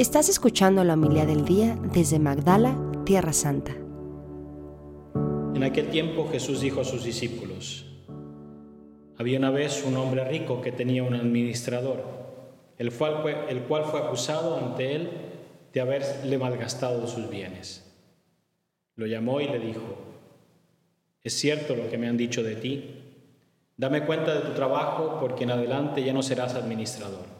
Estás escuchando la humildad del día desde Magdala, Tierra Santa. En aquel tiempo Jesús dijo a sus discípulos, había una vez un hombre rico que tenía un administrador, el cual fue, el cual fue acusado ante él de haberle malgastado sus bienes. Lo llamó y le dijo, ¿es cierto lo que me han dicho de ti? Dame cuenta de tu trabajo porque en adelante ya no serás administrador.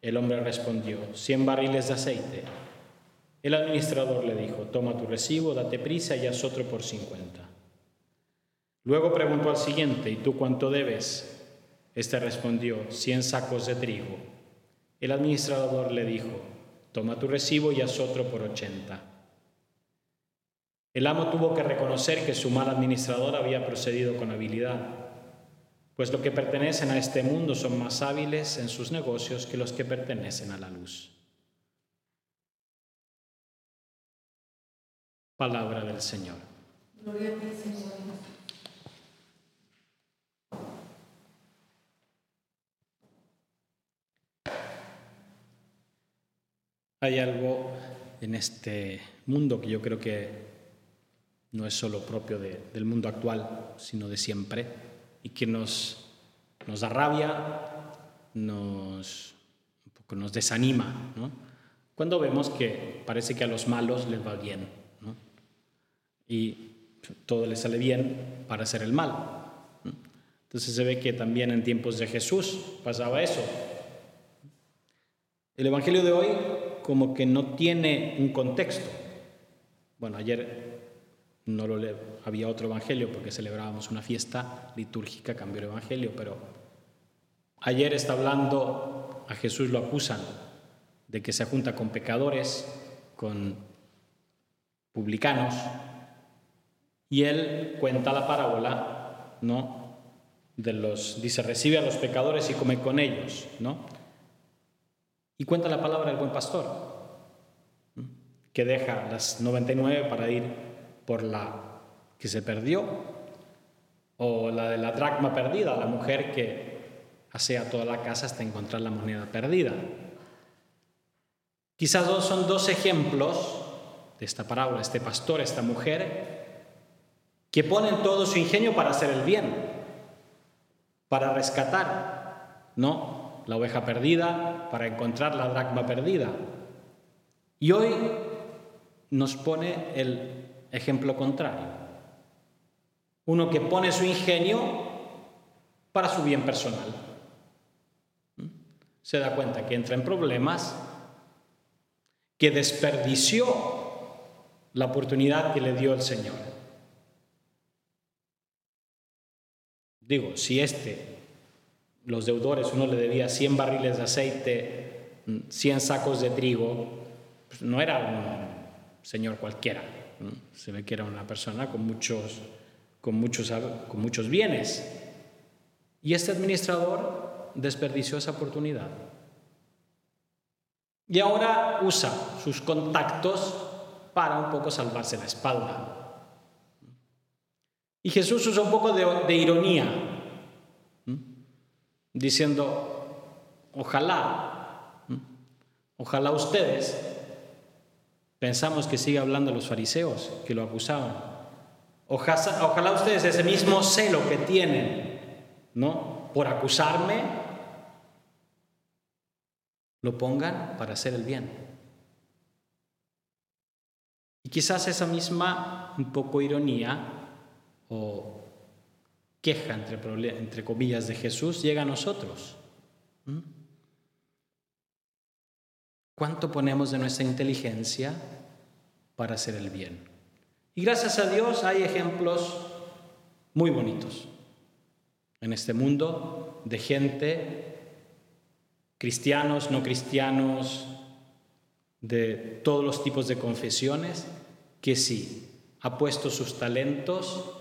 El hombre respondió, cien barriles de aceite. El administrador le dijo, toma tu recibo, date prisa y haz otro por cincuenta. Luego preguntó al siguiente, ¿y tú cuánto debes? Este respondió, cien sacos de trigo. El administrador le dijo, toma tu recibo y haz otro por ochenta. El amo tuvo que reconocer que su mal administrador había procedido con habilidad pues los que pertenecen a este mundo son más hábiles en sus negocios que los que pertenecen a la luz. Palabra del Señor. Gloria a ti, Señor. Hay algo en este mundo que yo creo que no es solo propio del mundo actual, sino de siempre y que nos, nos da rabia, nos, un poco nos desanima, ¿no? cuando vemos que parece que a los malos les va bien ¿no? y todo les sale bien para hacer el mal. Entonces se ve que también en tiempos de Jesús pasaba eso. El Evangelio de hoy como que no tiene un contexto. Bueno, ayer no lo había otro evangelio porque celebrábamos una fiesta litúrgica, cambió el evangelio, pero ayer está hablando, a Jesús lo acusan de que se junta con pecadores, con publicanos, y él cuenta la parábola, ¿no? De los, dice, recibe a los pecadores y come con ellos, ¿no? Y cuenta la palabra del buen pastor, que deja las 99 para ir por la que se perdió, o la de la dracma perdida, la mujer que asea toda la casa hasta encontrar la moneda perdida. Quizás son dos ejemplos de esta parábola, este pastor, esta mujer, que ponen todo su ingenio para hacer el bien, para rescatar, ¿no? La oveja perdida, para encontrar la dracma perdida. Y hoy nos pone el ejemplo contrario. Uno que pone su ingenio para su bien personal. Se da cuenta que entra en problemas, que desperdició la oportunidad que le dio el Señor. Digo, si este, los deudores, uno le debía 100 barriles de aceite, 100 sacos de trigo, pues no era un señor cualquiera. Se ve que era una persona con muchos, con muchos, con muchos bienes. Y este administrador desperdició esa oportunidad. Y ahora usa sus contactos para un poco salvarse la espalda. Y Jesús usa un poco de, de ironía, diciendo, ojalá, ojalá ustedes Pensamos que sigue hablando los fariseos que lo acusaban. Ojalá, ojalá ustedes ese mismo celo que tienen, ¿no? Por acusarme, lo pongan para hacer el bien. Y quizás esa misma un poco ironía o queja entre, entre comillas de Jesús llega a nosotros. ¿Cuánto ponemos de nuestra inteligencia para hacer el bien? Y gracias a Dios hay ejemplos muy bonitos en este mundo de gente, cristianos, no cristianos, de todos los tipos de confesiones, que sí, ha puesto sus talentos,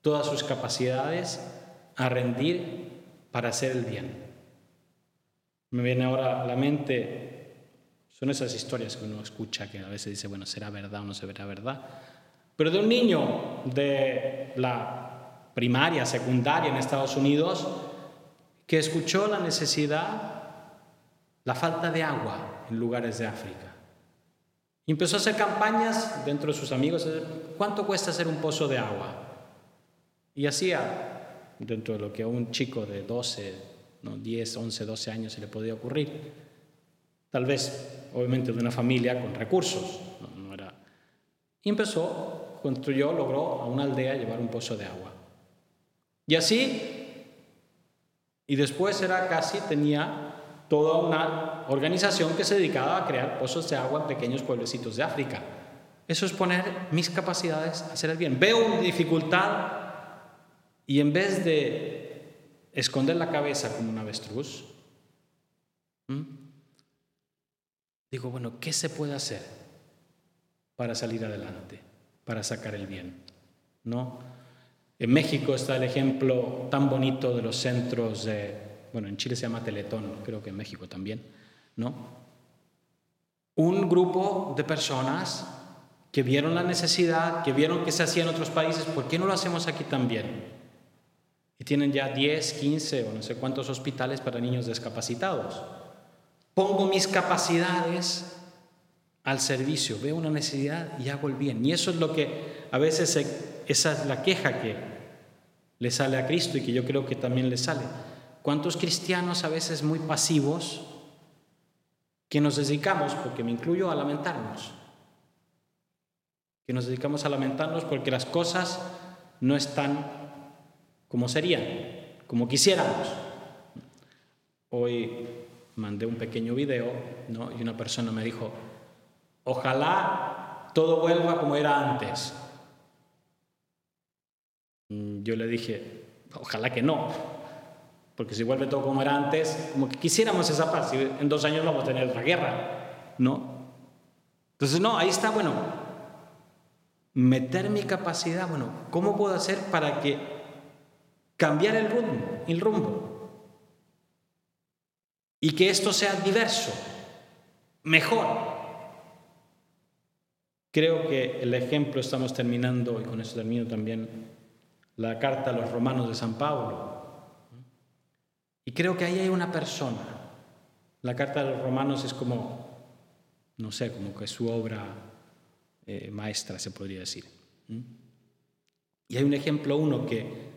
todas sus capacidades a rendir para hacer el bien. Me viene ahora a la mente, son esas historias que uno escucha que a veces dice, bueno, ¿será verdad o no será verdad? Pero de un niño de la primaria, secundaria en Estados Unidos, que escuchó la necesidad, la falta de agua en lugares de África. Empezó a hacer campañas dentro de sus amigos, ¿cuánto cuesta hacer un pozo de agua? Y hacía, dentro de lo que a un chico de 12, ¿no? 10, 11, 12 años se le podía ocurrir, tal vez, obviamente, de una familia con recursos. No, era... Y empezó, construyó, logró a una aldea llevar un pozo de agua. Y así y después era casi, tenía toda una organización que se dedicaba a crear pozos de agua en pequeños pueblecitos de África. Eso es poner mis capacidades a hacer el bien. Veo una dificultad y en vez de esconder la cabeza como un avestruz, digo, bueno, ¿qué se puede hacer para salir adelante, para sacar el bien? ¿No? En México está el ejemplo tan bonito de los centros de, bueno, en Chile se llama Teletón, creo que en México también, ¿no? Un grupo de personas que vieron la necesidad, que vieron que se hacía en otros países, ¿por qué no lo hacemos aquí también? Y tienen ya 10, 15 o no sé cuántos hospitales para niños discapacitados. Pongo mis capacidades al servicio, veo una necesidad y hago el bien. Y eso es lo que a veces, esa es la queja que le sale a Cristo y que yo creo que también le sale. ¿Cuántos cristianos a veces muy pasivos que nos dedicamos, porque me incluyo, a lamentarnos? Que nos dedicamos a lamentarnos porque las cosas no están como serían, como quisiéramos. Hoy mandé un pequeño video y una persona me dijo, ojalá todo vuelva como era antes. Mm, yo le dije, ojalá que no, porque si vuelve todo como era antes, como que quisiéramos esa paz, y en dos años vamos a tener otra guerra, ¿no? Entonces, no, ahí está, bueno, meter mi capacidad, bueno, ¿cómo puedo hacer para que cambiar el rumbo, el rumbo? Y que esto sea diverso, mejor. Creo que el ejemplo estamos terminando, y con eso termino también, la carta a los romanos de San Pablo. Y creo que ahí hay una persona. La carta de los romanos es como, no sé, como que su obra eh, maestra, se podría decir. Y hay un ejemplo, uno que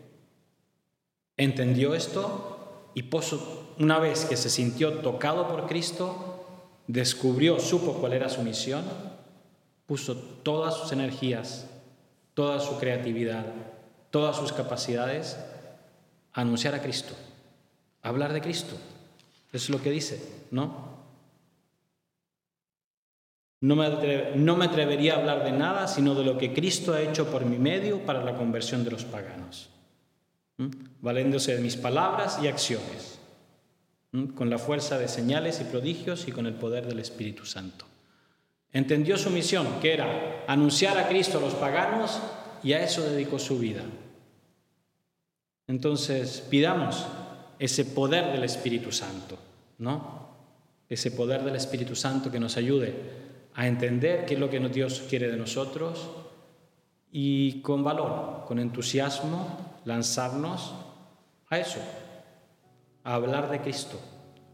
entendió esto y puso, una vez que se sintió tocado por Cristo, descubrió, supo cuál era su misión, puso todas sus energías, toda su creatividad, todas sus capacidades a anunciar a Cristo, a hablar de Cristo. Eso es lo que dice, ¿no? No me, no me atrevería a hablar de nada sino de lo que Cristo ha hecho por mi medio para la conversión de los paganos, valiéndose de mis palabras y acciones, con la fuerza de señales y prodigios y con el poder del Espíritu Santo. Entendió su misión, que era anunciar a Cristo a los paganos, y a eso dedicó su vida. Entonces, pidamos ese poder del Espíritu Santo, ¿no? Ese poder del Espíritu Santo que nos ayude a entender qué es lo que Dios quiere de nosotros y con valor, con entusiasmo, lanzarnos a eso, a hablar de Cristo,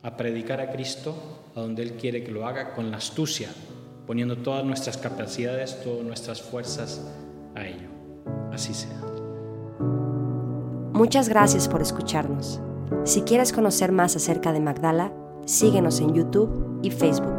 a predicar a Cristo a donde Él quiere que lo haga con la astucia, poniendo todas nuestras capacidades, todas nuestras fuerzas a ello. Así sea. Muchas gracias por escucharnos. Si quieres conocer más acerca de Magdala, síguenos en YouTube y Facebook.